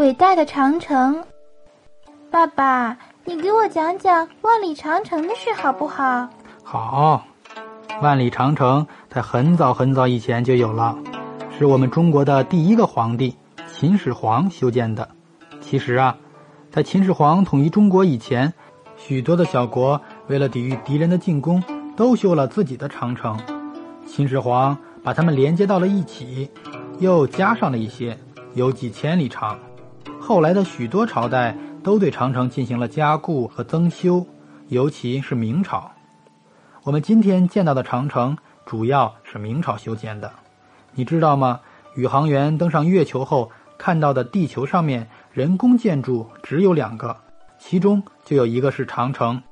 伟大的长城。爸爸，你给我讲讲万里长城的事好不好？好，万里长城在很早很早以前就有了，是我们中国的第一个皇帝秦始皇修建的。其实啊，在秦始皇统一中国以前，许多的小国为了抵御敌人的进攻，都修了自己的长城。秦始皇把它们连接到了一起，又加上了一些，有几千里长。后来的许多朝代都对长城进行了加固和增修，尤其是明朝。我们今天见到的长城主要是明朝修建的。你知道吗？宇航员登上月球后看到的地球上面人工建筑只有两个，其中就有一个是长城。